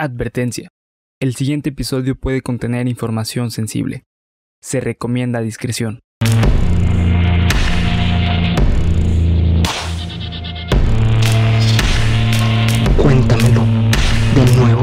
Advertencia. El siguiente episodio puede contener información sensible. Se recomienda discreción. Cuéntamelo de nuevo.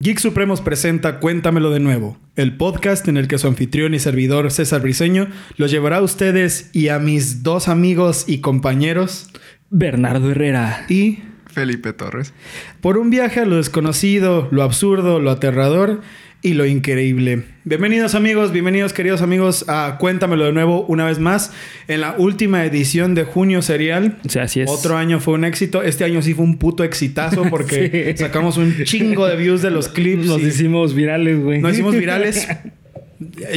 Geek Supremos presenta Cuéntamelo de nuevo, el podcast en el que su anfitrión y servidor César Briseño los llevará a ustedes y a mis dos amigos y compañeros Bernardo Herrera. y Felipe Torres. por un viaje a lo desconocido, lo absurdo, lo aterrador y lo increíble. Bienvenidos amigos, bienvenidos queridos amigos a Cuéntamelo de nuevo una vez más en la última edición de Junio Serial. O sea, así es. Otro año fue un éxito. Este año sí fue un puto exitazo porque Sí. sacamos un chingo de views de los clips. Nos y- hicimos virales, güey. Nos hicimos virales.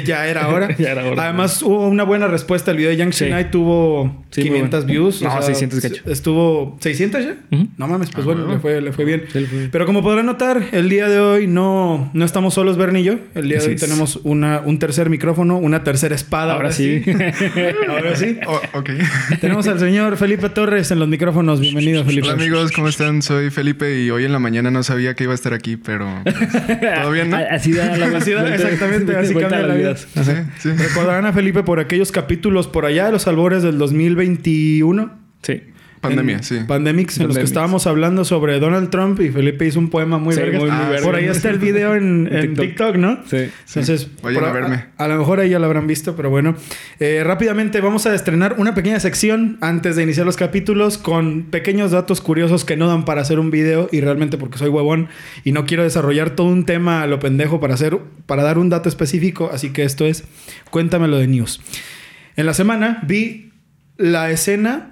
Ya era hora. Ya era hora. Además, hubo una buena respuesta. El video de Young Sí. Night tuvo Sí, muy 500 bueno. views. No, 600 cacho. Estuvo... ¿600 ya? No mames, pues Ah, bueno, bueno. le fue, le fue bien. Sí, le fue bien. Pero como podrán notar, el día de hoy no, no estamos solos, Bernie y yo. El día de hoy es. tenemos una, un tercer micrófono, una tercera espada. Ahora sí. ahora sí. Oh, ok. tenemos al señor Felipe Torres en los micrófonos. Bienvenido, Felipe. Hola amigos, ¿cómo están? Soy Felipe y hoy en la mañana no sabía que iba a estar aquí, pero todo bien, ¿no? Así da la Así da, vuelta- exactamente, así la vida. sí. Recordarán a Felipe por aquellos capítulos por allá de los albores del 2021. Sí. Pandemia, En sí. Pandemics, en los que estábamos hablando sobre Donald Trump y Felipe hizo un poema muy Sí, vergas. muy, muy Ah, verga. Por ahí está el video en, TikTok. TikTok. ¿no? Sí. Entonces, Vayan a verme. A, a lo mejor ahí ya lo habrán visto, pero bueno. Eh, rápidamente vamos a estrenar una pequeña sección antes de iniciar los capítulos con pequeños datos curiosos que no dan para hacer un video y realmente porque soy huevón y no quiero desarrollar todo un tema a lo pendejo para hacer para dar un dato específico, así que esto es cuéntamelo de news. En la semana vi la escena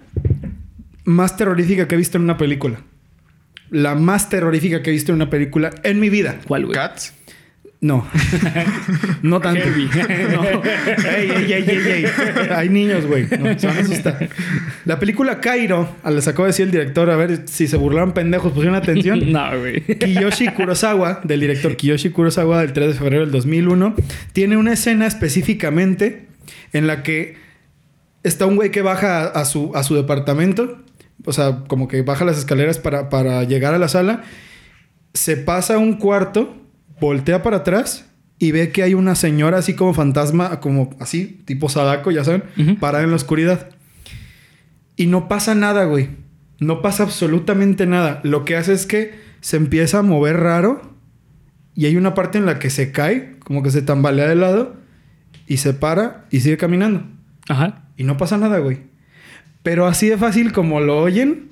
más terrorífica que he visto en una película. La más terrorífica que he visto en una película en mi vida. ¿Cuál, güey? Cats. No. no tanto. No. Ey, ey, ey, ey, ey. Hay niños, güey. No, se van a asustar. La película Cairo, les acabo de decir el director, a ver si se burlaron pendejos, pusieron atención. No, güey. Kiyoshi Kurosawa, del director Kiyoshi Kurosawa del 3 de febrero del 2001, tiene una escena específicamente en la que está un güey que baja a, a su, a su departamento, o sea, como que baja las escaleras para, para llegar a la sala, se pasa a un cuarto, voltea para atrás y ve que hay una señora así como fantasma, como así, tipo Sadako, ya saben, Ujú. parada en la oscuridad. Y no pasa nada, güey. No pasa absolutamente nada. Lo que hace es que se empieza a mover raro y hay una parte en la que se cae, como que se tambalea de lado y se para y sigue caminando. Ajá. Y no pasa nada, güey. Pero así de fácil como lo oyen,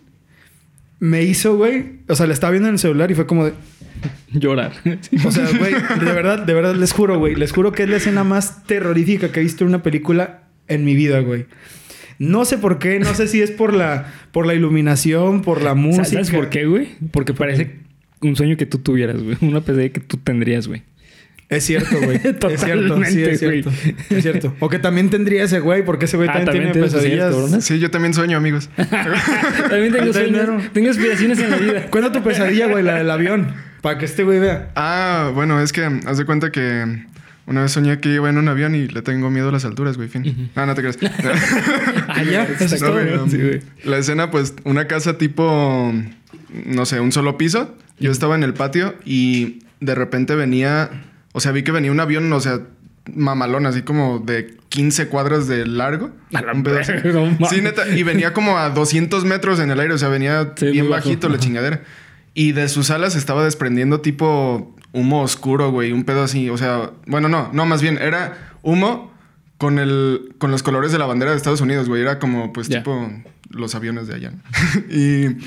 me hizo, güey. O sea, le estaba viendo en el celular y fue como de. Llorar. O sea, güey, de verdad, de verdad les juro, güey. Les juro que es la escena más terrorífica que he visto en una película en mi vida, güey. No sé por qué, no sé si es por la, por la iluminación, por la música. ¿Sabes por qué, güey? Porque parece un sueño que tú tuvieras, güey. Una pesadilla que tú tendrías, güey. Es cierto, güey. es cierto, sí, Totalmente, es cierto. güey. Es cierto. O que también tendría ese güey, porque ese güey Ah, también, también tiene pesadillas. cierto. Sí, yo también sueño, amigos. También tengo sueños. Tengo aspiraciones en la vida. Cuenta tu pesadilla, güey, la del avión. Para que este güey vea. Ah, bueno, es que haz de cuenta que una vez soñé que iba en un avión y le tengo miedo a las alturas, güey. Fin. Ah, no te creas. Ah, ya, eso es No, todo. güey, Sí, güey. La escena, pues, una casa tipo, no sé, un solo piso. Yo estaba en el patio y de repente venía, o sea, vi que venía un avión, o sea, mamalón, así como de 15 cuadras de largo. No. Sí, neta. Y venía como a 200 metros en el aire, o sea, venía Sí, bien bajo. bajito la chingadera. Y de sus alas estaba desprendiendo tipo humo oscuro, güey, un pedo así. O sea, bueno, no, no, más bien era humo con el con los colores de la bandera de Estados Unidos, güey. Era como, pues, tipo los aviones de allá. y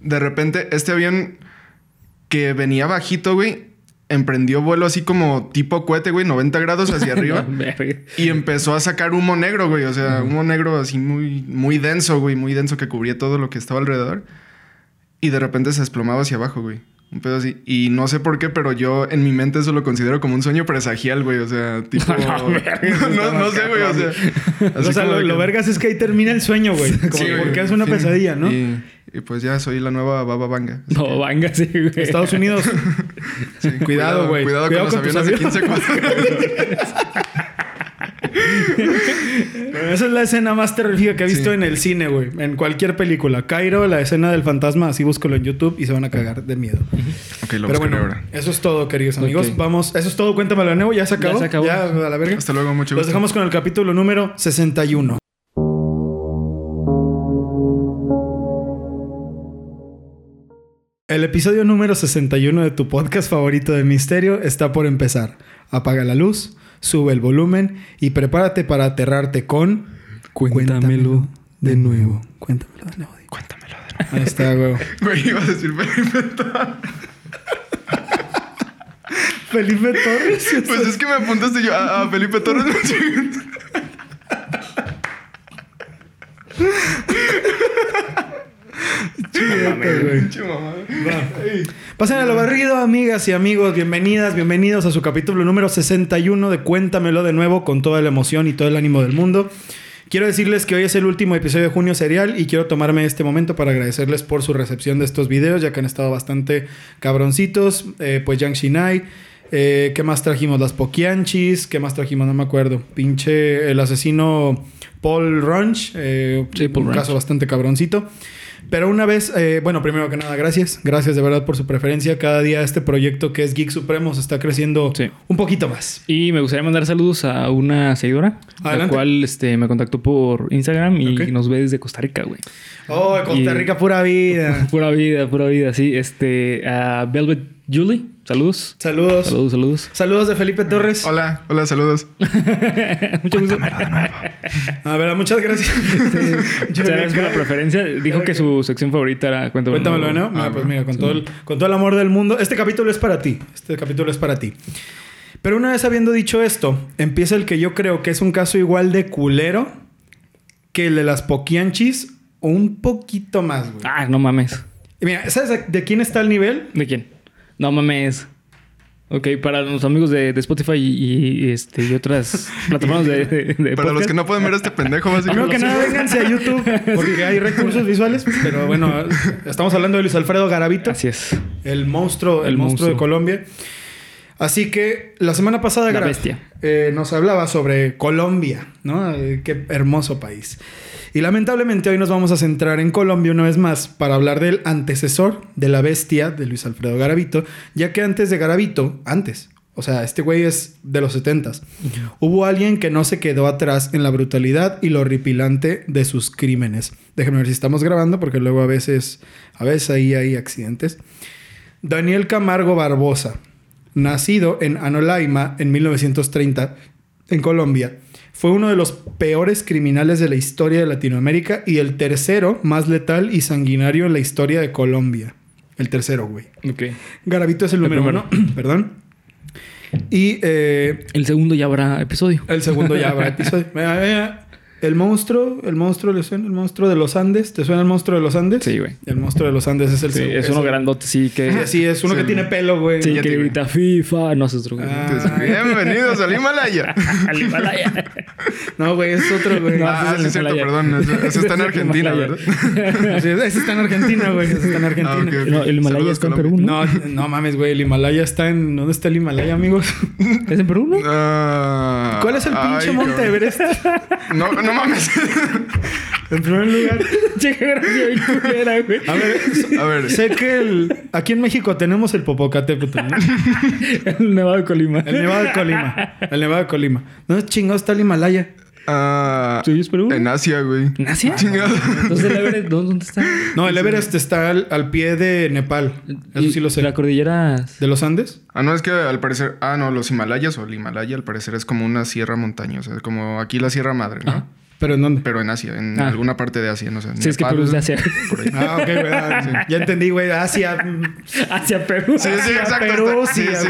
de repente, este avión que venía bajito, güey, emprendió vuelo así como tipo cohete, güey, 90 grados hacia arriba. No. Y empezó a sacar humo negro, güey. O sea, humo negro así muy, muy denso, güey. Muy denso que cubría todo lo que estaba alrededor. Y de repente se desplomaba hacia abajo, güey. Un pedo así. Y no sé por qué, pero yo en mi mente eso lo considero como un sueño presagial, güey. O sea, tipo... No, no, no, sé, güey. O sea... o sea, lo, vergas es que ahí termina el sueño, güey. Como Sí, güey. porque es una Sí. pesadilla, ¿no? Y, y pues ya soy la nueva Baba Vanga. Así No, venga, sí, güey. Estados Unidos. Sí, Cuidado, güey. Cuidado, Cuidado con con los aviones de 15 cuadras. Bueno, esa es la escena más terrorífica que he visto Sí. en el cine, güey. En cualquier película. Cairo, la escena del fantasma, así búscalo en YouTube y se van a cagar de miedo. Ok, lo Pero bueno, ahora. eso es todo, queridos amigos. Vamos, eso es todo. Cuéntamelo de nuevo. Ya se acabó. se acabó. Ya, a la verga. Hasta luego, mucho Los gusto. dejamos con el capítulo número 61. El episodio número 61 de tu podcast favorito de misterio está por empezar. Apaga la luz, sube el volumen y prepárate para aterrarte con... Cuéntamelo de nuevo. Cuéntamelo de nuevo. Cuéntamelo. Ahí está, güey. Güey, iba a decir Felipe Torres. Felipe Torres. Pues es que me apuntaste yo a, a Felipe Torres. Pinche mamá. Pasen a lo barrido, amigas y amigos. Bienvenidas, bienvenidos a su capítulo número 61 de Cuéntamelo de nuevo con toda la emoción y todo el ánimo del mundo. Quiero decirles que hoy es el último episodio de Junio Serial y quiero tomarme este momento para agradecerles por su recepción de estos videos, ya que han estado bastante cabroncitos. Eh, pues Yang Shinai, eh, ¿qué más trajimos? Las Pokianchis, ¿qué más trajimos? No me acuerdo. Pinche el asesino Paul Runch, eh, Sí, Paul un Runch. caso bastante cabroncito. Pero una vez, eh, bueno, primero que nada, gracias. Gracias de verdad por su preferencia. Cada día este proyecto que es Geek Supremos está creciendo Sí. un poquito más. Y me gustaría mandar saludos a una seguidora, la Adelante. cual este, me contactó por Instagram y nos ve desde Costa Rica, güey. Oh, Costa Y- Rica, pura vida. Pura vida, pura vida, sí. Este, a Velvet Julie, saludos. Saludos. Saludos, saludos. Saludos de Felipe Torres. Hola, hola, saludos. Mucho gusto. A ver, muchas gracias. Muchas gracias por la preferencia. Dijo que su sección favorita era Cuéntamelo. Cuéntamelo, ¿no? Ah, Mira, pues mira, con, todo el, con todo el amor del mundo. Este capítulo es para ti. Este capítulo es para ti. Pero una vez habiendo dicho esto, empieza el que yo creo que es un caso igual de culero que el de las Poquianchis o un poquito más, güey. Ah, no mames. Y Mira, ¿sabes de quién está el nivel? ¿De quién? No mames. Ok, para los amigos de, de Spotify y, y, este, y otras plataformas de, de, de Para los que no pueden ver a este pendejo, básicamente. que nada, vénganse a YouTube porque hay recursos visuales. Pero bueno, estamos hablando de Luis Alfredo Garavito. Así es. El monstruo, el, El monstruo, de. Colombia. Así que la semana pasada La eh, nos hablaba sobre Colombia, ¿no? Eh, qué hermoso país. Y lamentablemente hoy nos vamos a centrar en Colombia una vez más para hablar del antecesor de la bestia de Luis Alfredo Garavito, ya que antes de Garavito, antes, o sea, este güey es de los 70 Hubo alguien que no se quedó atrás en la brutalidad y lo horripilante de sus crímenes. Déjenme ver si estamos grabando porque luego a veces, a veces ahí hay accidentes. Daniel Camargo Barbosa, nacido en Anolaima en 1930 en Colombia, fue uno de los peores criminales de la historia de Latinoamérica y el tercero más letal y sanguinario en la historia de Colombia. El tercero, güey. Ok. Garavito es el, El número uno, perdón. Y eh, El segundo ya habrá episodio. el segundo ya habrá episodio. El monstruo, el monstruo, ¿le suena? El monstruo de los Andes. ¿Te suena el monstruo de los Andes? Sí, güey. El monstruo de los Andes es el Sí, es uno grandote, sí, que... Sí, así es. Uno Sí. que tiene pelo, güey. Sí, que grita FIFA. No, es otro güey. Ah. Bienvenidos al Himalaya. Al Himalaya. No, güey, es otro, güey. No, Ah, ese sí, es cierto, perdón. Eso, eso está en Ese Argentina. ¿verdad? Sí, ese está en Argentina, güey. Ese está en Argentina. Ah, ok. No, el Himalaya Saludos, está en. Perú, ¿no? No, no mames, güey. El Himalaya está en. ¿Dónde está el Himalaya, amigos? ¿Es en Perú, no? Ah, ¿Cuál es el pinche ay, Monte cabrón. Everest? No, no mames. En primer lugar. Che, geografía bien culera, güey. A ver, A ver. sé que el, aquí en México tenemos el Popocatépetl, ¿no? El Nevado de Colima. El Nevado de Colima. El Nevado de Colima. ¿Dónde chingados está el Himalaya? Ah, ¿Tuyo es en Asia, güey. ¿En Asia? Chingado. Entonces el Everest, ¿dónde, dónde está? No, el Everest está al, al pie de Nepal. Eso sí lo sé. La cordillera... ¿De los Andes? Ah, no, es que al parecer. Ah, no, los Himalayas o el Himalaya al parecer es como una sierra montañosa. Como aquí la Sierra Madre, ¿no? Ajá. ¿Pero en dónde? Pero en Asia, en Ah. alguna parte de Asia, no sé. Sí, es que Perú es de Asia. Por ahí. Ah, ok, güey. ah, Ya entendí, güey. Asia. Hacia Perú. Sí, sí, exacto. Perú, sí, sí.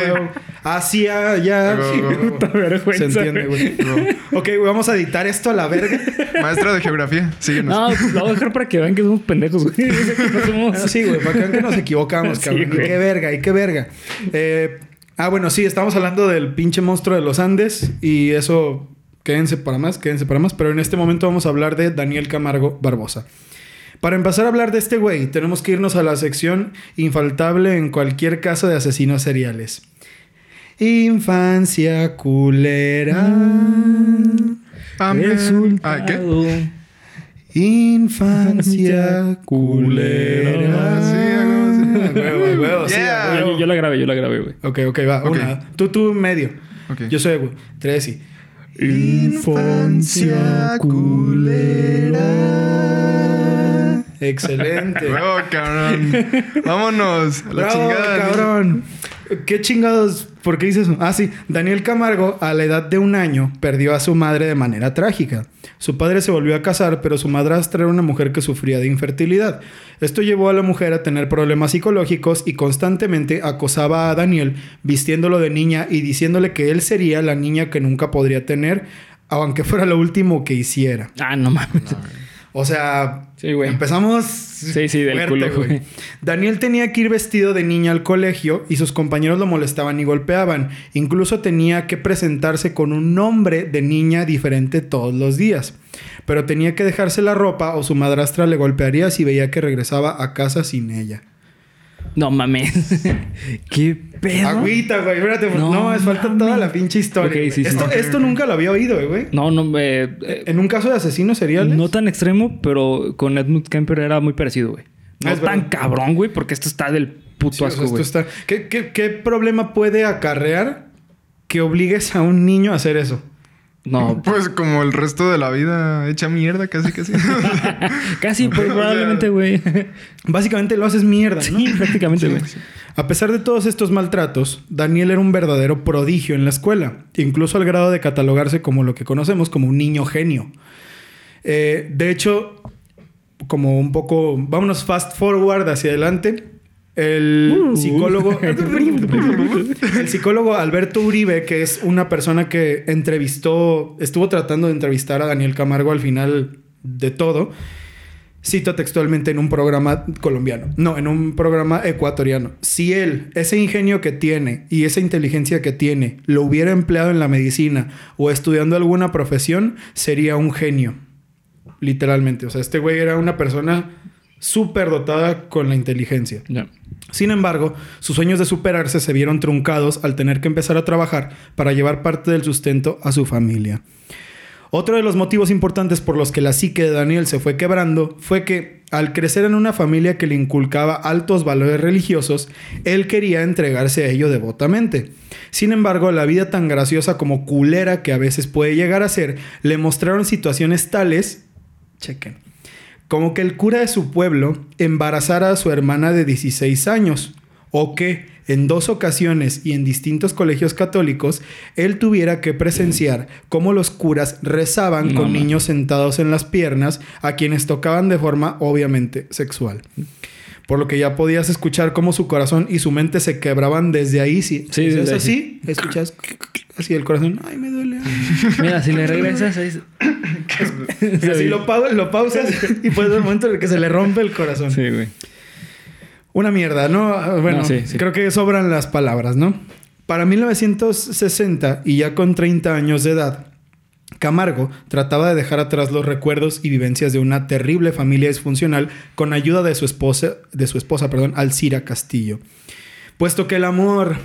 Asia, ya. Güey, güey. Puta vergüenza. Se entiende, güey. Ok, güey, vamos a editar esto a la verga. Maestra de geografía, síguenos. No, lo voy a dejar para que vean que somos pendejos, güey. No somos... Ah, Sí, güey, para que vean que nos equivocamos, Sí, cabrón. y qué verga, y qué verga. Eh, ah, bueno, sí, estamos hablando del pinche monstruo de los Andes y eso, quédense para más, quédense para más. Pero en este momento vamos a hablar de Daniel Camargo Barbosa. Para empezar a hablar de este güey, tenemos que irnos a la sección infaltable en cualquier caso de asesinos seriales. Infancia culera. Amén. Resultado. ¿qué? Infancia culera. Sí, huevo, sí. Yo, yo la grabé, yo la grabé, güey. Ok, ok, va. Ok. Una. Tú, tú medio. Yo soy, güey. Tres y. Infancia culera. Excelente. Bravo, cabrón. Vámonos. La Bravo, chingada. cabrón. ¿Qué chingados? ¿Por qué dices eso? Ah, sí. Daniel Camargo, a la edad de un año, perdió a su madre de manera trágica. Su padre se volvió a casar, pero su madrastra era una mujer que sufría de infertilidad. Esto llevó a la mujer a tener problemas psicológicos y constantemente acosaba a Daniel, vistiéndolo de niña y diciéndole que él sería la niña que nunca podría tener, aunque fuera lo último que hiciera. Ah, no mames. O sea, Sí, güey. empezamos. Sí, sí, del culo, güey. Daniel tenía que ir vestido de niña al colegio y sus compañeros lo molestaban y golpeaban. Incluso tenía que presentarse con un nombre de niña diferente todos los días. Pero tenía que dejarse la ropa o su madrastra le golpearía si veía que regresaba a casa sin ella. No mames. ¿Qué pedo? Agüita, güey. Espérate, no, No me falta toda la pinche historia. Sí, sí. esto, nunca lo había oído, eh, güey. No, no, eh, eh, En un caso de asesino serial. no tan extremo, pero con Edmund Kemper era muy parecido, güey. No Es tan verdad. cabrón, güey, porque esto está del puto asco, güey. está... ¿Qué, qué, qué problema puede acarrear que obligues a un niño a hacer eso? No, Pues como el resto de la vida hecha mierda, casi, casi. casi pues, probablemente, güey. Básicamente lo haces mierda, ¿no? Sí, prácticamente, güey. A pesar de todos estos maltratos, Daniel era un verdadero prodigio en la escuela, incluso al grado de catalogarse como lo que conocemos como un niño genio. Eh, de hecho, como un poco, vámonos fast forward hacia adelante. El Uh. psicólogo, el psicólogo Alberto Uribe, que es una persona que entrevistó, estuvo tratando de entrevistar a Daniel Camargo al final de todo, cita textualmente en un programa colombiano, no, en un programa ecuatoriano. Si él, ese ingenio que tiene y esa inteligencia que tiene, lo hubiera empleado en la medicina o estudiando alguna profesión, sería un genio. Literalmente. O sea, este güey era una persona súper dotada con la inteligencia. Sin embargo, sus sueños de superarse se vieron truncados al tener que empezar a trabajar para llevar parte del sustento a su familia. Otro de los motivos importantes por los que la psique de Daniel se fue quebrando fue que, al crecer en una familia que le inculcaba altos valores religiosos, él quería entregarse a ello devotamente. Sin embargo, la vida tan graciosa como culera que a veces puede llegar a ser, le mostraron situaciones tales, chequen, como que el cura de su pueblo embarazara a su hermana de 16 años, o que en dos ocasiones y en distintos colegios católicos, él tuviera que presenciar cómo los curas rezaban con niños sentados en las piernas a quienes tocaban de forma obviamente sexual. Por lo que ya podías escuchar cómo su corazón y su mente se quebraban desde ahí. Si Sí, es así, escuchas así el corazón. Ay, me duele. ay". Mira, si le regresas, ahí... Y así lo, pau- lo pausas y ver el momento en el que se le rompe el corazón. Sí, güey. Una mierda, ¿no? Bueno, No, sí, sí. creo que sobran las palabras, ¿no? Para 1960 y ya con 30 años de edad, Camargo trataba de dejar atrás los recuerdos y vivencias de una terrible familia disfuncional con ayuda de su esposa, de su esposa, perdón, Alcira Castillo. Puesto que el amor,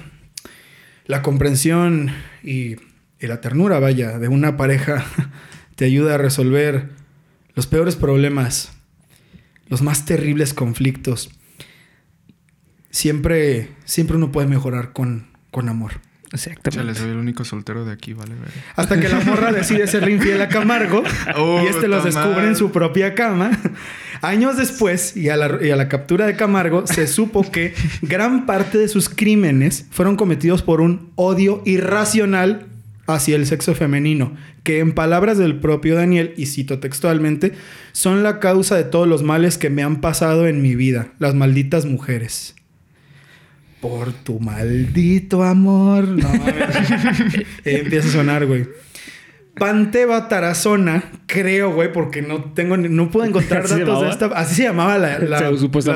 la comprensión y, la ternura, vaya, de una pareja te ayuda a resolver los peores problemas, los más terribles conflictos. Siempre, siempre uno puede mejorar con, con amor. Chale, Exactamente. soy el único soltero de aquí, vale, ver. Hasta que la morra decide serle infiel a Camargo Oh, y este los descubre en su propia cama. Años después, y a, la, y a la captura de Camargo, se supo que gran parte de sus crímenes fueron cometidos por un odio irracional hacia el sexo femenino, que en palabras del propio Daniel, y cito textualmente, son la causa de todos los males que me han pasado en mi vida, las malditas mujeres. Por tu maldito amor. No mames. Eh, empieza a sonar, güey. Panteva Tarazona, creo, güey, porque no tengo, ni- no puedo encontrar ¿Así se datos de esta. Así se llamaba la,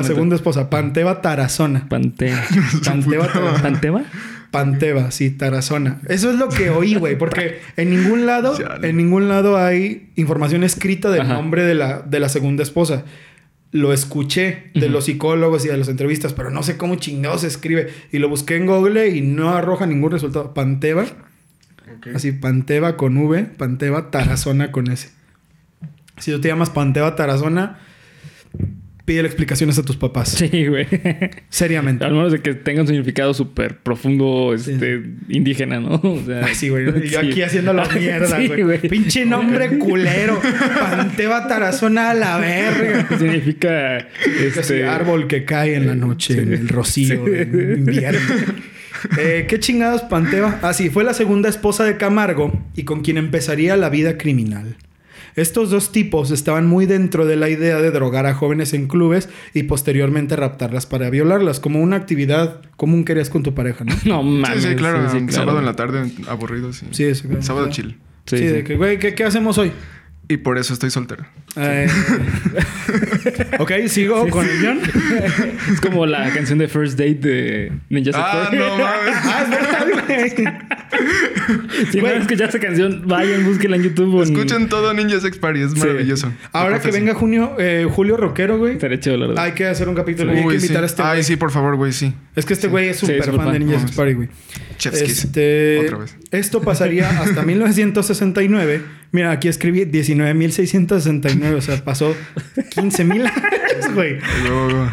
segunda esposa, Panteva Tarazona. Tarazona. ¿Panteba? Panteva, sí, Tarazona. Eso es lo que oí, güey, porque en ningún lado, en ningún lado hay información escrita del Ajá. nombre de la, de la segunda esposa. Lo escuché de los psicólogos y de las entrevistas, pero no sé cómo chingados se escribe. Y lo busqué en Google y no arroja ningún resultado. Panteva. Así, Panteva con V, Panteva Tarazona con S. Si tú te llamas Panteva Tarazona, pide explicaciones a tus papás. Sí, güey. Seriamente. Al menos de que tenga un significado súper profundo, este, indígena, ¿no? O sea, Ay, sí, güey. Yo sí. aquí haciendo la mierda, Sí, güey. güey. Pinche nombre culero. Panteva Tarazona a la verga. Significa este árbol que cae en la noche, en el rocío, en invierno. Eh, ¿Qué chingados Panteva? Ah, sí, fue la segunda esposa de Camargo y con quien empezaría la vida criminal. Estos dos tipos estaban muy dentro de la idea de drogar a jóvenes en clubes y posteriormente raptarlas para violarlas, como una actividad común que harías con tu pareja, ¿no? No mames. sí, sí, claro. sí, claro. Sábado en la tarde, aburrido, sí. Sí, eso. Sábado o sea, chill. Sí, Sí, sí. de que, güey, ¿qué, qué hacemos hoy? Y por eso estoy soltero. Eh, ok, sigo con el guion. Es como la canción de First Date de Ninja Ah, Sector. no mames. Ah, es verdad, güey. Si no han escuchado esa canción, vayan, búsquenla en YouTube. o en- Escuchen todo Ninja Sex Party, es Sí. maravilloso. Ahora que venga junio, eh, Julio Rockero, güey. Chido, la verdad. Hay que hacer un capítulo. Hay que invitar sí. a este Ay, güey. sí, por favor, güey, sí. Es que este güey es súper súper fan de fan. Ninja. Sex Party, güey. Este, Otra vez. Esto pasaría hasta 1969. Mira, aquí escribí 19.669. O sea, pasó 15.000 años, güey.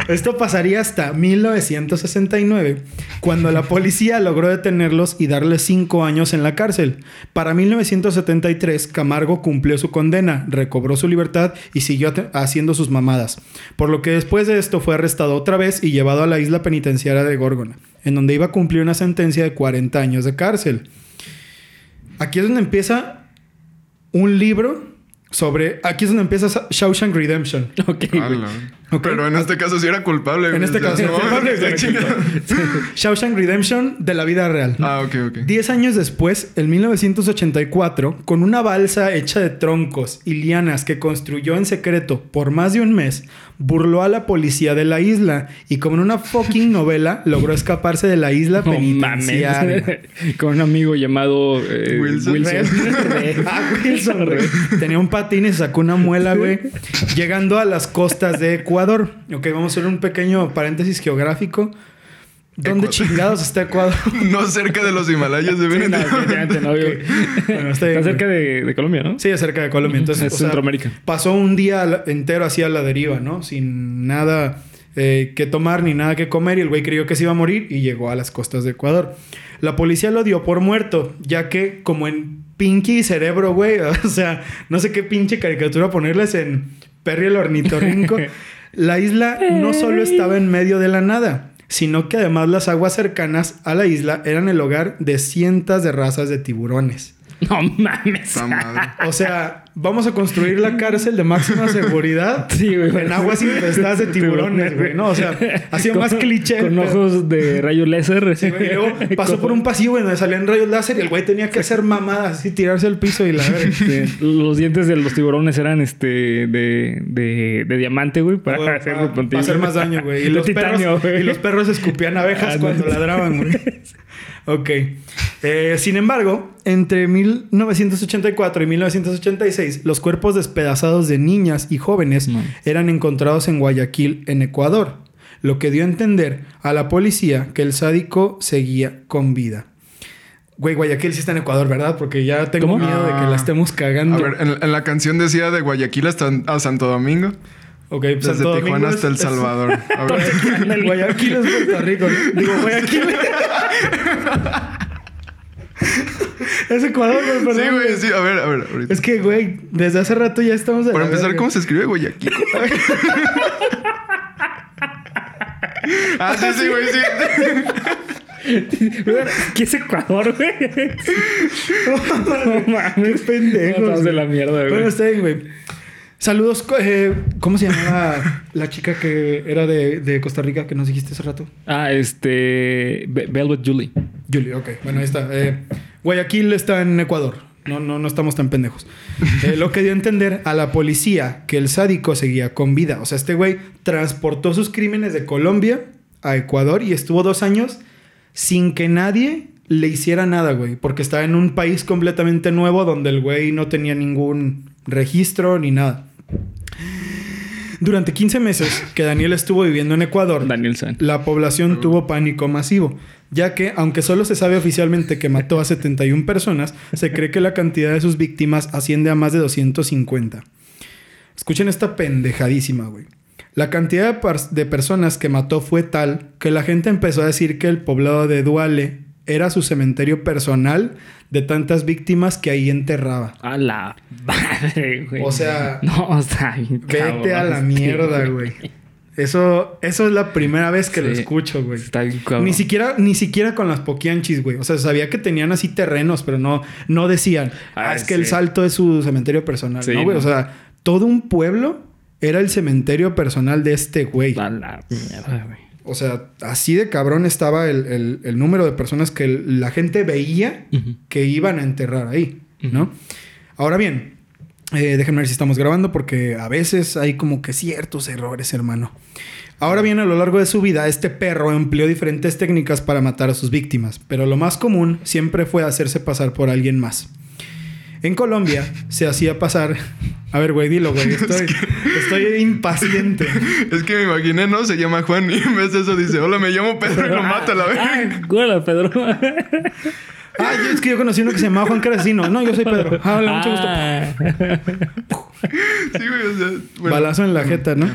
Esto pasaría hasta 1969, cuando la policía logró detenerlos y darles cinco años en la cárcel. Para 1973, Camargo cumplió su condena, recobró su libertad y siguió haciendo sus mamadas. Por lo que después de esto fue arrestado otra vez y llevado a la isla penitenciaria de Gorgona, en donde iba a cumplir una sentencia de 40 años de cárcel. Aquí es donde empieza un libro sobre... Aquí es donde empieza Shawshank Redemption. Ok, güey. Ala. Ok. Pero en este caso sí era culpable. En este caso, no, culpable, está güey. chingado. Shawshank Redemption de la vida real. Ah, ok, ok. Diez años después, en 1984, con una balsa hecha de troncos y lianas que construyó en secreto por más de un mes, burló a la policía de la isla y como en una fucking novela, logró escaparse de la isla No penitenciaria. mames. Con un amigo llamado eh, Wilson. Wilson. ah, Wilson. Tenía un patín y se sacó una muela, güey. Llegando a las costas de Ecuador. Ok, vamos a hacer un pequeño paréntesis geográfico. ¿Dónde Ecuador. chingados está Ecuador? No cerca de los Himalayas, Sí, no, no, güey. Bueno, está cerca de, de Colombia, ¿no? Sí, cerca de Colombia. Entonces, Es o sea, Centroamérica. pasó un día entero así a la deriva, ¿no? Sin nada eh, que tomar ni nada que comer. Y el güey creyó que se iba a morir y llegó a las costas de Ecuador. La policía lo dio por muerto, ya que como en Pinky Cerebro, güey, o sea, no sé qué pinche caricatura ponerles en Perry el ornitorrinco. La isla no solo estaba en medio de la nada, sino que además las aguas cercanas a la isla eran el hogar de cientos de razas de tiburones. No mames. O sea, vamos a construir la cárcel de máxima seguridad Sí, güey. en aguas infestadas de tiburones, güey. No, o sea, ha sido Con- más cliché. Con pero- ojos de rayo láser. Sí, güey, y luego pasó por un pasillo güey, donde salían rayos láser y el güey tenía que hacer mamadas así, tirarse al piso y la verga. Sí, Los dientes de los tiburones eran este de, de, de diamante, güey, para, Güey, hacer, para- para hacer más daño, güey. Y, los titanio, perros- güey. y los perros escupían abejas Ah, cuando no. ladraban, güey. Ok. Eh, sin embargo, entre 1984 y 1986, los cuerpos despedazados de niñas y jóvenes No. eran encontrados en Guayaquil, en Ecuador, lo que dio a entender a la policía que el sádico seguía con vida. Güey, Guayaquil sí está en Ecuador, ¿verdad? Porque ya tengo ¿Cómo? miedo de que Ah. la estemos cagando. A ver, en, en la canción decía de Guayaquil hasta a Santo Domingo. Ok, pues Desde Santo Tijuana Domingo hasta es- El es- Salvador. A ver. Guayaquil es Puerto Rico, ¿no? Digo, Guayaquil. es Ecuador, güey, perdón. Sí, güey, sí. A ver, a ver. ahorita. Es que, güey, desde hace rato ya estamos Para empezar, verga. ¿cómo se escribe Guayaquil? ah, sí, sí, güey, sí. ¿Qué es Ecuador, güey? no mames. Qué pendejos, Estamos de la mierda, güey. Bueno, está bien, güey. Saludos. eh, ¿Cómo se llamaba la chica que era de, de Costa Rica que nos dijiste hace rato? Ah, este. Ve- Velvet Julie. Julie, ok. Bueno, ahí está. Eh, Guayaquil está en Ecuador. No, no, no estamos tan pendejos. Eh, lo que dio a entender a la policía que el sádico seguía con vida. O sea, este güey transportó sus crímenes de Colombia a Ecuador y estuvo dos años sin que nadie le hiciera nada, güey. Porque estaba en un país completamente nuevo donde el güey no tenía ningún registro ni nada. Durante 15 meses que Daniel estuvo viviendo en Ecuador, Daniel la población tuvo pánico masivo, ya que, aunque solo se sabe oficialmente que mató a 71 personas, se cree que la cantidad de sus víctimas asciende a más de 250. Escuchen esta pendejadísima, güey. La cantidad de personas que mató fue tal que la gente empezó a decir que el poblado de Duale era su cementerio personal de tantas víctimas que ahí enterraba. A la madre, güey. O sea, No, está bien. Vete cabrón, a la sí, mierda, güey. Eso, eso es la primera vez que lo escucho, güey. Está bien, cabrón. Ni siquiera, ni siquiera con las poquianchis, güey. O sea, sabía que tenían así terrenos, pero no, no decían, ah, Ah, es que el salto es su cementerio personal. Sí, no, güey. no. O sea, todo un pueblo era el cementerio personal de este güey. A la mierda, güey. O sea, así de cabrón estaba el, el- el número de personas que el- la gente veía que iban a enterrar ahí, ¿no? Ahora bien, eh, déjenme ver si estamos grabando porque a veces hay como que ciertos errores, hermano. Ahora bien, a lo largo de su vida, este perro empleó diferentes técnicas para matar a sus víctimas, pero lo más común siempre fue hacerse pasar por alguien más. En Colombia se hacía pasar... A ver, güey, dilo, güey. Estoy, estoy impaciente. Es que me imaginé, ¿no? Se llama Juan y en vez de eso dice, hola, me llamo Pedro y lo mata a la verga. Ah, hola, Pedro. Ah, yo, es que yo conocí uno que se llamaba Juan Caracino. No, yo soy Pedro. Ah, hola, mucho gusto. Ah. Sí, güey, o sea, bueno, Balazo en la jeta, ¿no?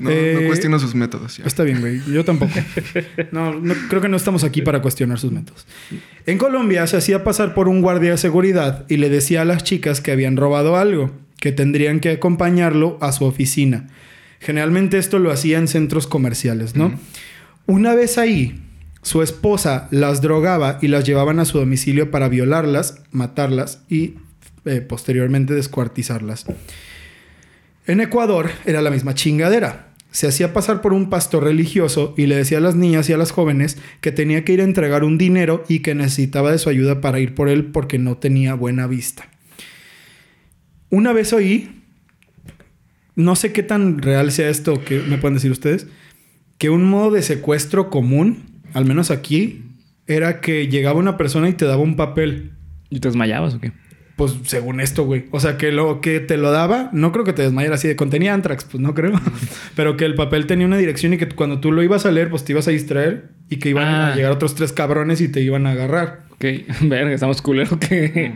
No, Eh, no cuestiono sus métodos. ya. Está bien, güey. Yo tampoco. No, no, creo que no estamos aquí para cuestionar sus métodos. En Colombia se hacía pasar por un guardia de seguridad y le decía a las chicas que habían robado algo, que tendrían que acompañarlo a su oficina. Generalmente esto lo hacía en centros comerciales, ¿no? Una vez ahí, su esposa las drogaba y las llevaban a su domicilio para violarlas, matarlas y eh, posteriormente descuartizarlas. En Ecuador era la misma chingadera. Se hacía pasar por un pastor religioso y le decía a las niñas y a las jóvenes que tenía que ir a entregar un dinero y que necesitaba de su ayuda para ir por él porque no tenía buena vista. Una vez oí, no sé qué tan real sea esto, que me pueden decir ustedes, que un modo de secuestro común, al menos aquí, era que llegaba una persona y te daba un papel. ¿Y te desmayabas o qué? Pues según esto, güey. O sea, que lo que te lo daba, no creo que te desmayara así de contenía Antrax, pues no creo. Pero que el papel tenía una dirección y que cuando tú lo ibas a leer, pues te ibas a distraer y que iban Ah. a llegar otros tres cabrones y te iban a agarrar. Ok, verga, estamos culeros que.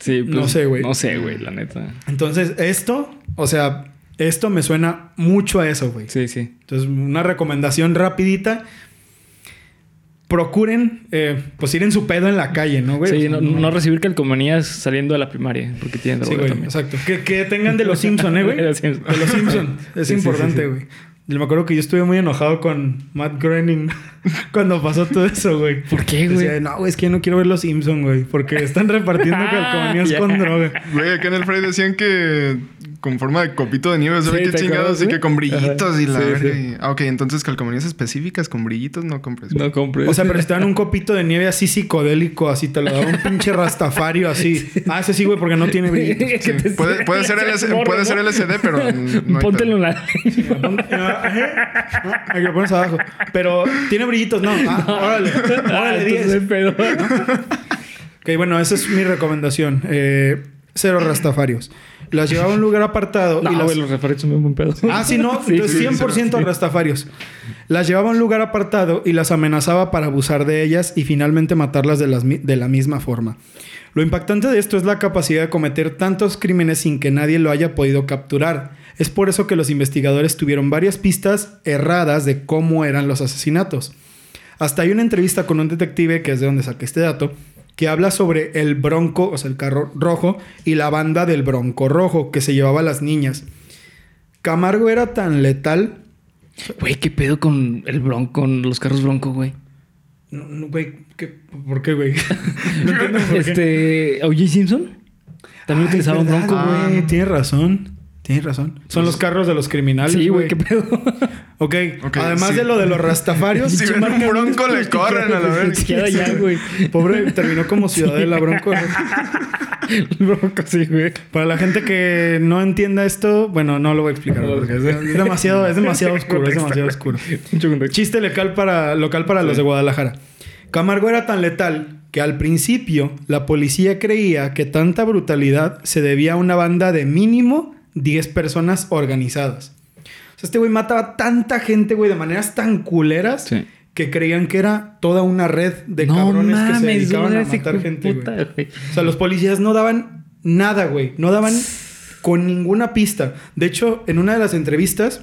Sí, pues, No sé, güey. No sé, güey, la neta. Entonces, esto, o sea, esto me suena mucho a eso, güey. Sí, sí. Entonces, una recomendación rapidita. Procuren, eh, pues ir en su pedo en la calle, ¿no, güey? O Sí, sea, no, no recibir calcomanías saliendo de la primaria, porque tienen Sí, droga güey, también. exacto. Que, que tengan de los Simpson, ¿eh, güey? De los Simpson. Es Sí, sí, importante, sí, sí. Me acuerdo que yo estuve muy enojado con Matt Groening cuando pasó todo eso, güey. ¿Por qué, güey? Decía, no, güey, es que yo no quiero ver los Simpson, güey. Porque están repartiendo Ah, calcomanías ya. con droga. Güey, acá en el Frey decían que con forma de copito de nieve, ¿sabes Sí, qué ¿te chingados? Y que con brillitos Ajá. y la Sí, verga. sí. Ah, ok, entonces calcomanías específicas con brillitos no compres. No compres. O sea, pero si te dan un copito de nieve así psicodélico, así te lo da un pinche rastafario así. Ah, ese sí, güey, porque no tiene te- Puede, puede ser, LS Morro, puede ser LSD, pero no Póntelo en la. Aquí lo pones abajo. Pero tiene brillitos, no. Ah, órale. Ah, Órale, 10. entonces, pedo. Ok, bueno, esa es mi recomendación. Eh, cero rastafarios. Las llevaba a un lugar apartado No, y las... güey, los referentes son bien buen pedo. Ah, sí, no. Sí, Entonces, sí, 100% sí. rastafarios. Las llevaba a un lugar apartado y las amenazaba para abusar de ellas y finalmente matarlas de, las de la misma forma. Lo impactante de esto es la capacidad de cometer tantos crímenes sin que nadie lo haya podido capturar. Es por eso que los investigadores tuvieron varias pistas erradas de cómo eran los asesinatos. Hasta hay una entrevista con un detective, que es de donde saqué este dato, que habla sobre el bronco, o sea, el carro rojo, y la banda del bronco rojo que se llevaba a las niñas. Camargo era tan letal. Güey, ¿qué pedo con el bronco, con los carros bronco, güey? No, no, güey, ¿qué- ¿por qué, güey? no entiendo por qué. Este. ¿O.J. Simpson? También Ay, utilizaba un ¿verdad, bronco, Ah. güey. güey. Tienes razón. Tienes razón. Son los carros de los criminales. Sí, güey, qué pedo. Ok. Ok, Además sí. de lo de los rastafarios. Si ven un bronco, le corren a la verga. Queda ya, güey. Pobre, terminó como ciudadela bronco. El bronco, sí, güey. Para la gente que no entienda esto, bueno, no lo voy a explicar. porque es, es demasiado, es demasiado oscuro. Es demasiado oscuro. Chiste local para, local para los de Guadalajara. Camargo era tan letal que al principio la policía creía que tanta brutalidad se debía a una banda de mínimo 10 personas organizadas. Sea, este güey mataba a tanta gente, güey, de maneras tan culeras Sí. que creían que era toda una red de no cabrones que se dedicaban a matar gente, puta, güey. güey. O sea, los policías no daban nada, güey. No daban con ninguna pista. De hecho, en una de las entrevistas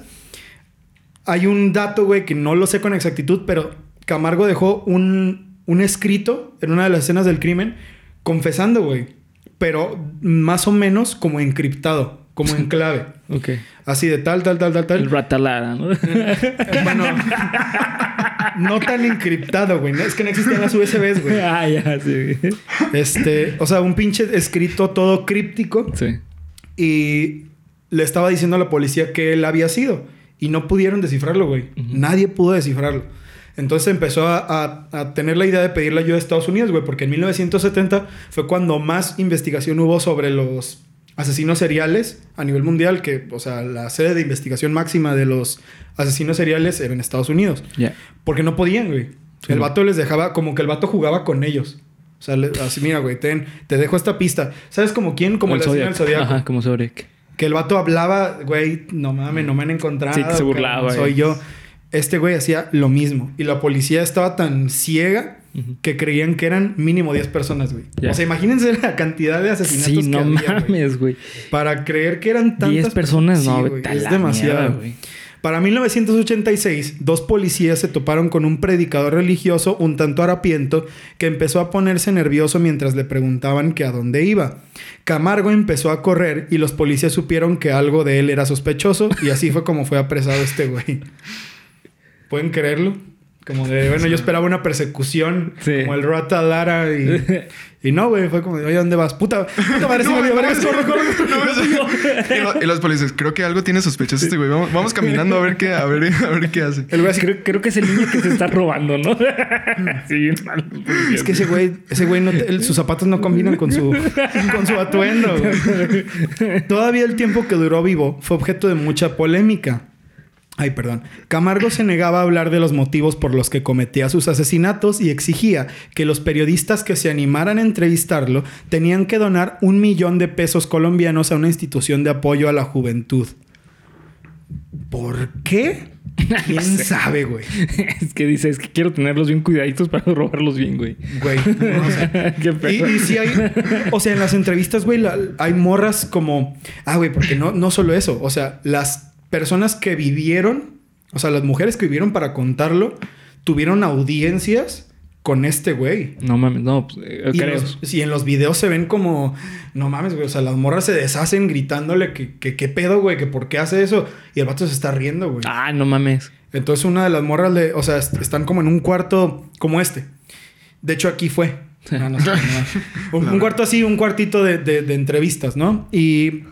hay un dato, güey, que no lo sé con exactitud, pero Camargo dejó un, un escrito en una de las escenas del crimen confesando, güey. Pero más o menos como encriptado, como en clave. Ok. Así de tal, tal, tal, tal, tal. El ratalara, ¿no? Bueno, no tan encriptado, güey. Es que no existían las USBs, güey. ah, ya, sí. Este, o sea, un pinche escrito todo críptico. Sí. Y le estaba diciendo a la policía que él había sido. Y no pudieron descifrarlo, güey. Nadie pudo descifrarlo. Entonces empezó a, a- a tener la idea de pedirle ayuda a Estados Unidos, güey. Porque en 1970 fue cuando más investigación hubo sobre los asesinos seriales a nivel mundial. Que, o sea, la sede de investigación máxima de los asesinos seriales era en Estados Unidos. Ya. Porque no podían, güey. Sí. El vato les dejaba, como que el vato jugaba con ellos. O sea, le- así, mira, güey, ten, te dejo esta pista. ¿Sabes como quién? Como el el Zodiac. Zodiaco. Ajá, como Zodiac. Que el vato hablaba, güey, no mames, no me han encontrado. Sí, que se burlaba, cabrón, Soy eh. yo. Este güey hacía lo mismo. Y la policía estaba tan ciega Que creían que eran mínimo 10 personas, güey. O sea, imagínense la cantidad de asesinatos Sí, que no había, mames, güey. Para creer que eran tantas 10 personas, Sí, no, güey, es demasiado. güey. Para 1986, dos policías se toparon con un predicador religioso un tanto harapiento que empezó a ponerse nervioso mientras le preguntaban que a dónde iba. Camargo empezó a correr y los policías supieron que algo de él era sospechoso y así fue como fue apresado este güey. ¿Pueden creerlo? Como de, bueno, yo esperaba una persecución Sí. como el Rata Lara y, y no, güey, fue como de, oye, ¿dónde vas? Puta, puta madre, me olvidó, vergas, corre, corre. y, lo- y los policías, creo que algo tiene sospechoso este güey. Vamos, vamos caminando a ver qué, a ver, a ver qué hace. El güey así, Creo, creo que es el niño que se está robando, ¿no? sí, mal. Es que ese güey, ese güey, no te- sus zapatos no combinan con su, con su atuendo. Todavía el tiempo que duró vivo fue objeto de mucha polémica. Ay, perdón. Camargo se negaba a hablar de los motivos por los que cometía sus asesinatos y exigía que los periodistas que se animaran a entrevistarlo tenían que donar un millón de pesos colombianos a una institución de apoyo a la juventud. ¿Por qué? ¿Quién sabe, güey? es que dice, es que quiero tenerlos bien cuidaditos para robarlos bien, güey. Güey, no, o sea, Qué pedo. y sí hay, o sea, en las entrevistas, güey, la- hay morras como, ah, güey, porque no, no solo eso, o sea, las personas que vivieron, o sea, las mujeres que vivieron para contarlo, tuvieron audiencias con este güey. No mames, no, pues, eh, Y en, creo. los, sí, en los videos se ven como, no mames, güey, o sea, las morras se deshacen gritándole que, que qué pedo, güey, que por qué hace eso. Y el vato se está riendo, güey. Ah, no mames. Entonces una de las morras le, o sea, est- están como en un cuarto como este. De hecho, aquí fue. No, no sé, no. Un, un cuarto así, un cuartito de, de- de entrevistas, ¿no? Y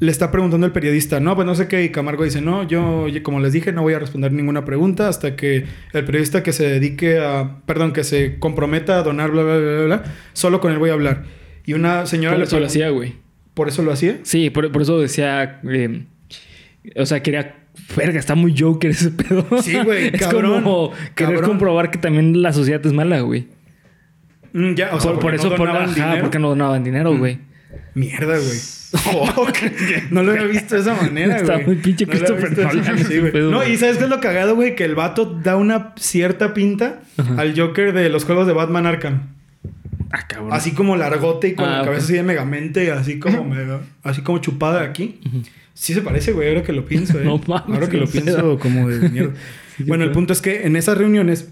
le está preguntando el periodista, no, pues no sé qué. Y Camargo dice, no, yo, como les dije, no voy a responder ninguna pregunta hasta que el periodista que se dedique a, perdón, que se comprometa a donar, bla, bla, bla, bla, bla, solo con él voy a hablar. Y una señora Por le eso lo pregun- hacía, güey. ¿Por eso lo hacía? Sí, por, por eso decía. eh, o sea, quería. Verga, está muy Joker ese pedo. Sí, güey, es cabrón, como querer cabrón. comprobar que también la sociedad es mala, güey. Mm, ya, o sea, por, por eso no por, donaban ajá. Mm. porque no donaban dinero, güey. Mierda, güey. no lo había visto de esa manera, güey. Está muy pinche No Christopher Nolan Sí, güey. No, y ¿sabes qué es lo cagado, güey? Que el vato da una cierta pinta al Joker de los juegos de Batman Arkham. Ah, cabrón. Así como largote y con Ah, la cabeza así de megamente, así como mega- así como chupada aquí. Sí se parece, güey, ahora que lo pienso, ¿eh? No mames, ahora que lo pienso como de mierda. Sí, bueno, el punto es que en esas reuniones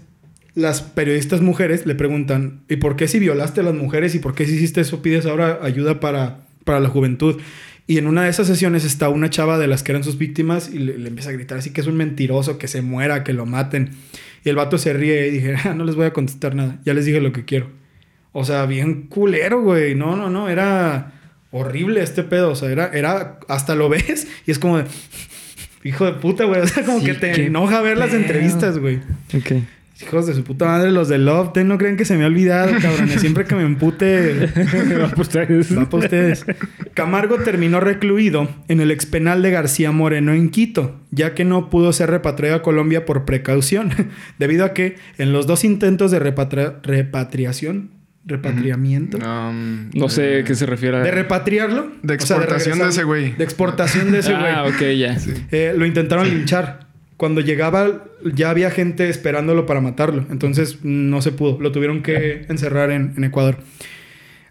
las periodistas mujeres le preguntan, ¿y por qué si violaste a las mujeres y por qué si hiciste eso pides ahora ayuda para, para la juventud? Y en una de esas sesiones está una chava de las que eran sus víctimas y le, le empieza a gritar así que es un mentiroso, que se muera, que lo maten. Y el vato se ríe y dije, "Ah, no les voy a contestar nada, ya les dije lo que quiero. O sea, bien culero, güey. No, no, no, era horrible este pedo. O sea, era, era, hasta lo ves y es como de, hijo de puta, güey. O sea, como Sí, que te enoja ver las entrevistas, güey. Ok. Hijos de su puta madre, los de Love, ¿te no creen que se me ha olvidado, cabrones? Siempre que me empute, Va por ustedes. va para ustedes. Camargo terminó recluido en el expenal de García Moreno en Quito, ya que no pudo ser repatriado a Colombia por precaución, debido a que en los dos intentos de repatria- repatriación, repatriamiento, Um, No sé eh, a qué se refiere. de repatriarlo, De o sea, exportación de ese güey. de exportación de ese güey, Ah, ok, ya. eh, lo intentaron linchar. Cuando llegaba, ya había gente esperándolo para matarlo. Entonces no se pudo. Lo tuvieron que encerrar en, Ecuador.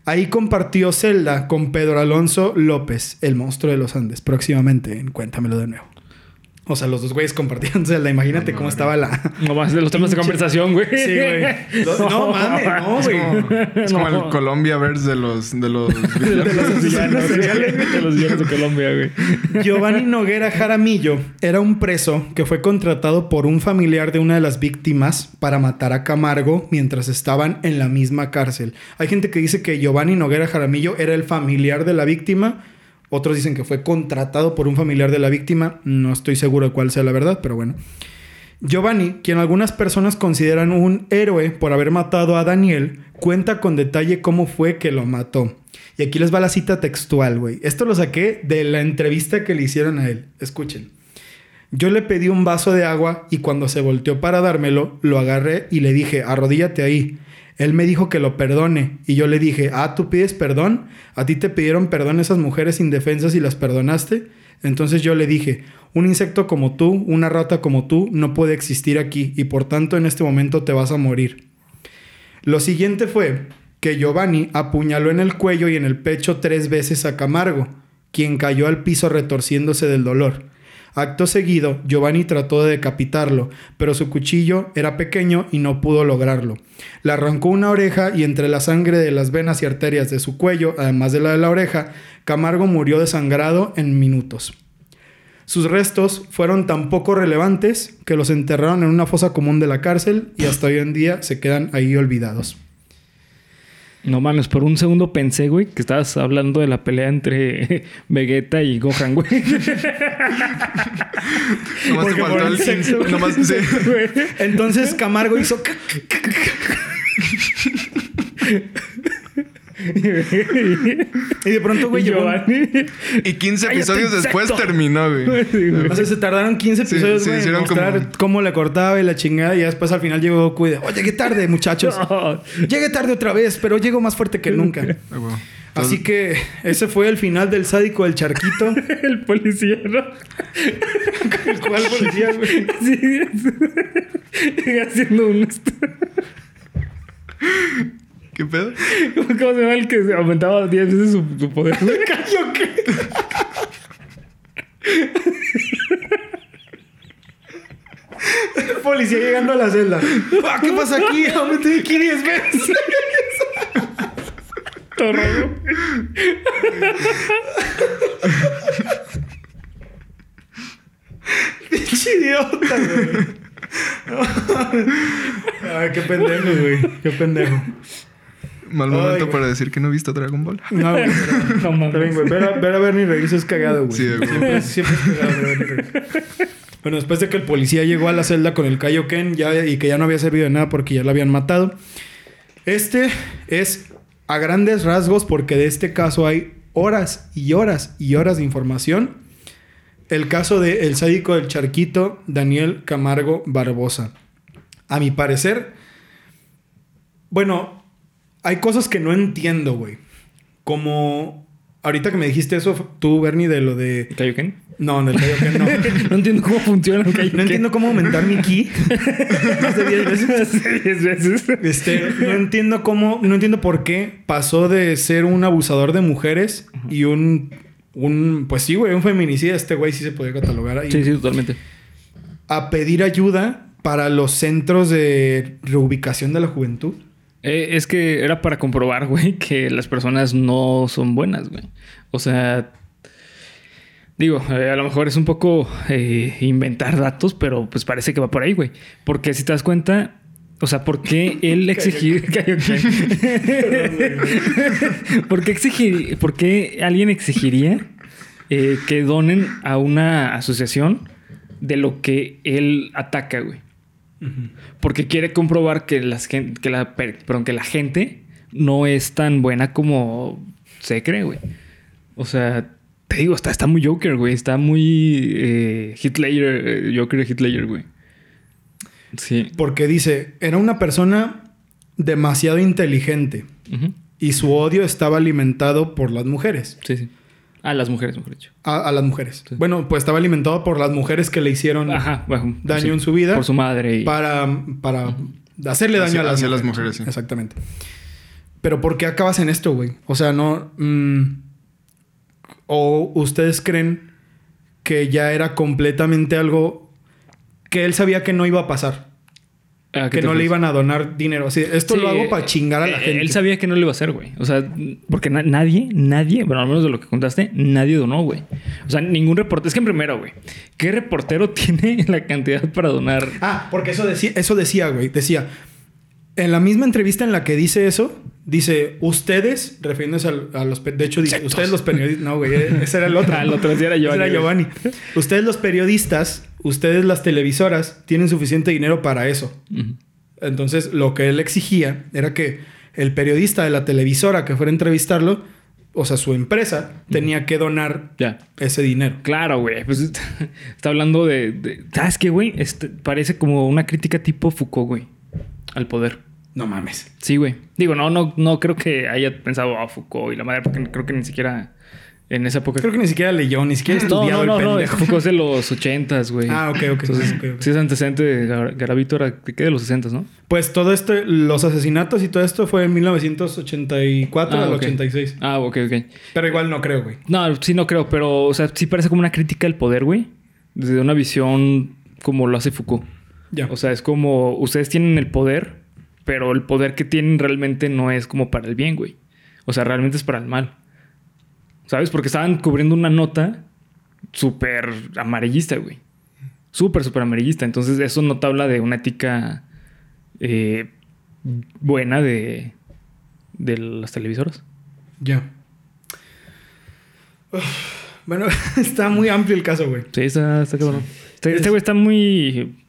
Ahí compartió celda con Pedro Alonso López, el monstruo de los Andes, próximamente en Cuéntamelo de nuevo. O sea, los dos güeyes celda. Imagínate cómo estaba la... No más de los temas de conversación, güey. Sí, güey. No, no mames, no, Es güey. como, es como No. el Colombia verse de los... De los, De los villanos. De los villanos de Colombia, güey. Giovanni Noguera Jaramillo era un preso que fue contratado por un familiar de una de las víctimas para matar a Camargo mientras estaban en la misma cárcel. Hay gente que dice que Giovanni Noguera Jaramillo era el familiar de la víctima. Otros dicen que fue contratado por un familiar de la víctima. No estoy seguro de cuál sea la verdad, pero bueno. Giovanni, quien algunas personas consideran un héroe por haber matado a Daniel, cuenta con detalle cómo fue que lo mató. Y aquí les va la cita textual, güey. Esto lo saqué de la entrevista que le hicieron a él. Escuchen. Yo le pedí un vaso de agua y cuando se volteó para dármelo, lo agarré y le dije, arrodíllate ahí. Él me dijo que lo perdone y yo le dije, ah, ¿tú pides perdón? ¿A ti te pidieron perdón esas mujeres indefensas y las perdonaste? Entonces yo le dije, un insecto como tú, una rata como tú, no puede existir aquí y por tanto en este momento te vas a morir. Lo siguiente fue que Giovanni apuñaló en el cuello y en el pecho tres veces a Camargo, quien cayó al piso retorciéndose del dolor. Acto seguido, Giovanni trató de decapitarlo, pero su cuchillo era pequeño y no pudo lograrlo. Le arrancó una oreja y entre la sangre de las venas y arterias de su cuello, además de la de la oreja, Camargo murió desangrado en minutos. Sus restos fueron tan poco relevantes que los enterraron en una fosa común de la cárcel y hasta hoy en día se quedan ahí olvidados. No mames, por un segundo pensé, güey, que estabas hablando de la pelea entre Vegeta y Gohan, güey. Nomás Porque te por faltó el el... sexo. Nomás, sí. Entonces Camargo hizo... y de pronto, güey, Y llegó... Y 15 ¡Cállate, episodios después terminó, güey. Sí, güey. O sea, se tardaron 15 Sí, episodios, sí, güey, en mostrar como- cómo le cortaba y la chingada. Y después al final llegó Goku y de, oh, llegué tarde, muchachos. No. Llegué tarde otra vez, pero llego más fuerte que nunca. Ah. Así que ese fue el final del sádico del charquito. El policía, ¿no? ¿Cuál policía, güey? Sí. Haciendo un... ¿Qué pedo? ¿Cómo cómo se llama el que se aumentaba 10 veces su, su poder? güey? ¿Yo qué? El policía llegando a la celda. Ah, ¿Qué pasa aquí? Aumenté aquí 10 veces. Todo raro. Pinche idiota, güey. Ay, qué pendejo, güey. Qué pendejo. Mal momento para decir que no he visto Dragon Ball. No, güey. No mames. güey. Ver a, ver a Bernie reírse es cagado, güey. Sí, güey. siempre, siempre es cagado ver a Bernie reírse. Bueno, después de que el policía llegó a la celda con el Kaioken ya, y que ya no había servido de nada porque ya lo habían matado. Este es a grandes rasgos porque de este caso hay horas y horas y horas de información. El caso de el sádico del charquito Daniel Camargo Barbosa. A mi parecer, bueno, hay cosas que no entiendo, güey. Como ahorita que me dijiste eso, tú, Bernie, de lo de. ¿Kaioken? No, del Kaioken no. No entiendo cómo funciona el Kaioken. No entiendo cómo aumentar mi ki más de 10 veces. Sí, 10 veces. Este, no entiendo cómo, no entiendo por qué pasó de ser un abusador de mujeres y un, un, pues sí, güey, un feminicida. Este güey sí se podía catalogar ahí. Sí, sí, totalmente. A pedir ayuda para los centros de reubicación de la juventud. Eh, es que era para comprobar, güey, que las personas no son buenas, güey. O sea, digo, eh, a lo mejor es un poco eh, inventar datos, pero pues parece que va por ahí, güey. Porque si te das cuenta, o sea, ¿por qué él exigir... ¿Por qué exigir... ¿Por qué alguien exigiría eh, que donen a una asociación de lo que él ataca, güey? Porque quiere comprobar que, las que, la, per- perdón, que la gente no es tan buena como se cree, güey. O sea, te digo, está, está muy Joker, güey. Está muy eh, Hitler, eh, Joker Hitler, güey. Sí. Porque dice, era una persona demasiado inteligente y su odio estaba alimentado por las mujeres. Sí, sí. A las mujeres, mejor dicho. a, a las mujeres. Bueno, pues estaba alimentado por las mujeres que le hicieron Ajá, bueno. daño sí, en su vida. Por su madre y... para, para hacerle daño Hacia- a las hacia mujeres. las mujeres, sí. Exactamente. Pero ¿por qué acabas en esto, güey? O sea, no... mm, ¿O ustedes creen que ya era completamente algo que él sabía que no iba a pasar? ¿A qué Que no le iban a donar dinero. Así, esto Sí, lo hago para chingar a la eh, gente. Él sabía que no lo iba a hacer, güey. O sea, porque na- nadie, nadie, bueno, al menos de lo que contaste, nadie donó, güey. O sea, ningún reportero. Es que en primero, güey, ¿qué reportero tiene la cantidad para donar? Ah, porque eso decía, eso decía, güey. Decía, en la misma entrevista en la que dice eso, dice, ustedes, refiriéndose al- a, los... De hecho, dice, ustedes los periodistas... No, güey, ese era el otro. El otro, ese era Giovanni, era. Giovanni. Ustedes los periodistas, ustedes las televisoras, tienen suficiente dinero para eso. Entonces, lo que él exigía era que el periodista de la televisora que fuera a entrevistarlo, o sea, su empresa, tenía que donar Ya. ese dinero. Claro, güey. Pues está hablando de. de- ¿Sabes qué, güey? Este, parece como una crítica tipo Foucault, güey. Al poder. No mames. Sí, güey. Digo, no, no, no creo que haya pensado a Foucault y la madre, porque creo que ni siquiera en esa época. Creo que ni siquiera leyó, ni siquiera no, no, el no. pendejo. Foucault es de los ochentas, güey. Ah, ok, ok. Entonces, ok, ok. sí es antecedente de Gar- Garavito, era de qué de los sesentas, ¿no? Pues todo esto, los asesinatos y todo esto fue en 1984 Ah, al ok. 86. Ah, ok, ok. Pero igual no creo, güey. No, sí no creo, pero, o sea, sí parece como una crítica al poder, güey. Desde una visión como lo hace Foucault. Ya. O sea, es como ustedes tienen el poder, pero el poder que tienen realmente no es como para el bien, güey. O sea, realmente es para el mal. ¿Sabes? Porque estaban cubriendo una nota súper amarillista, güey. Súper, súper amarillista. Entonces, eso no te habla de una ética eh, buena de, de las televisoras. Ya. Bueno, está muy amplio el caso, güey. Sí, está, está cabrón. Este este güey está muy.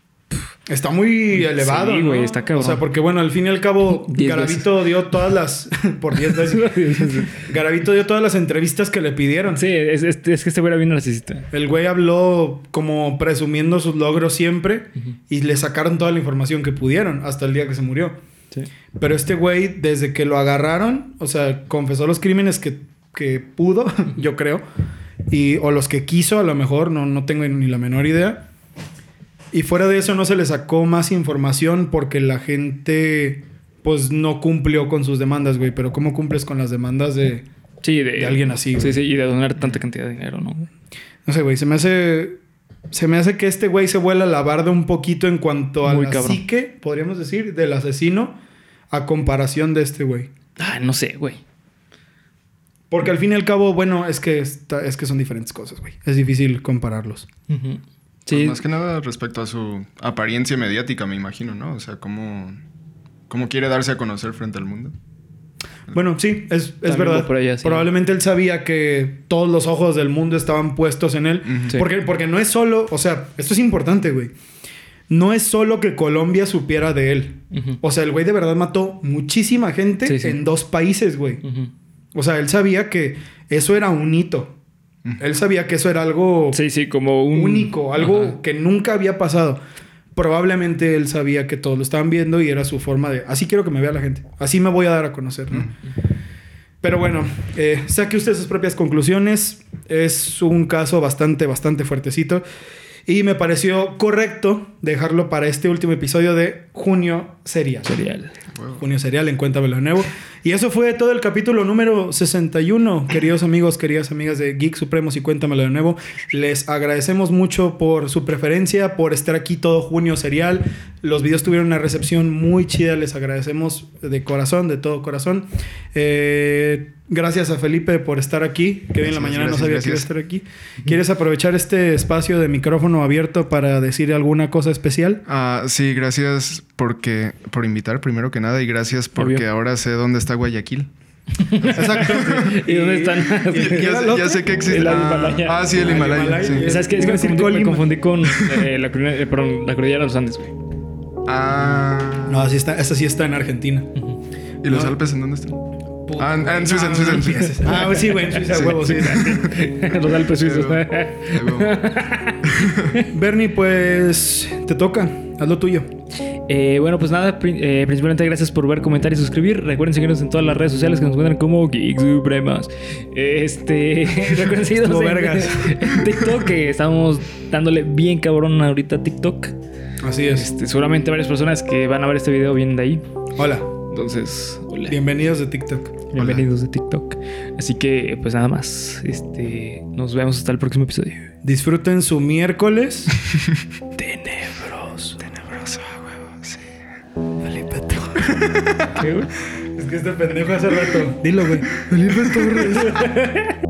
Está muy elevado, Sí, güey, ¿no? está cabrón. O sea, porque bueno, al fin y al cabo, Garavito dio todas las... por 10 veces. Garavito dio todas las entrevistas que le pidieron. Sí, es, es- es que este güey era bien narcisista. El güey habló como presumiendo sus logros siempre y le sacaron toda la información que pudieron hasta el día que se murió. Sí. Pero este güey, desde que lo agarraron, o sea, confesó los crímenes que, que pudo, yo creo, y, o los que quiso, a lo mejor, no, no tengo ni la menor idea. Y fuera de eso no se le sacó más información porque la gente, pues, no cumplió con sus demandas, güey. Pero ¿cómo cumples con las demandas de... Sí, de, De alguien así, güey. Sí, sí, y de donar tanta cantidad de dinero, ¿no? No sé, güey, se me hace... Se me hace que este güey se vuela la barda un poquito en cuanto a Muy la cabrón. psique, podríamos decir, del asesino a comparación de este güey. Ah, no sé, güey. Porque al fin y al cabo, bueno, es que, está- es que son diferentes cosas, güey. Es difícil compararlos. Pues Sí. más que nada respecto a su apariencia mediática, me imagino, ¿no? O sea, cómo, cómo quiere darse a conocer frente al mundo. Bueno, sí, es, es verdad. va por allá, sí. Probablemente él sabía que todos los ojos del mundo estaban puestos en él. Porque, porque no es solo, o sea, esto es importante, güey. No es solo que Colombia supiera de él. O sea, el güey de verdad mató muchísima gente Sí, sí. en dos países, güey. O sea, él sabía que eso era un hito. Él sabía que eso era algo Sí, sí, como un... único, algo Ajá. que nunca había pasado. Probablemente él sabía que todos lo estaban viendo y era su forma de, así quiero que me vea la gente, así me voy a dar a conocer, ¿no? Pero bueno, eh, saque usted sus propias conclusiones. Es un caso bastante, bastante fuertecito. Y me pareció correcto dejarlo para este último episodio de Junio Serial. Serial. Junio Serial en Cuéntamelo de nuevo. Y eso fue todo el capítulo número 61, queridos amigos, queridas amigas de Geek Supremos y Cuéntamelo de nuevo. Les agradecemos mucho por su preferencia, por estar aquí todo Junio Serial. Los videos tuvieron una recepción muy chida, les agradecemos de corazón, de todo corazón. Eh, gracias a Felipe por estar aquí, que bien en la Gracias, mañana no sabía que iba a estar aquí. ¿Quieres aprovechar este espacio de micrófono abierto para decir alguna cosa especial? Ah, sí, gracias porque, por invitar primero que nada y gracias porque Obvio. ahora sé dónde está Guayaquil. Exacto. ¿Y dónde están? Ya, sé- loco? ya sé que existe. El ah, Himalaya. ah, sí, el el Himalaya. Himalaya. sí. ¿Sabes qué? Es que me confundí, me confundí con eh, la, cordillera- eh, perdón, la cordillera de los Andes, güey. Ah. No, así está, esa sí está en Argentina. ¿Y los No. Alpes en dónde están? Ah, en- Suiza, en Suiza, en Suiza. Ah, pues sí, güey, en Suiza, Sí, huevo, sí. los Alpes suizos. Bernie, pues te toca, haz lo tuyo. Eh, bueno, pues nada, eh, principalmente gracias por ver, comentar y suscribir. Recuerden seguirnos en todas las redes sociales que nos encuentran como Geeks Supremas. Este, recuerden seguirnos en, TikTok, que estamos dándole bien cabrón ahorita a TikTok. Así es. Este, seguramente varias personas que van a ver este video vienen de ahí. Hola. Entonces, hola. Bienvenidos de TikTok. Bienvenidos de TikTok. Así que, pues nada más. Este, nos vemos hasta el próximo episodio. Disfruten su miércoles. ¿Qué, güey? es que este pendejo hace rato. Dilo, güey. Felipe Torres.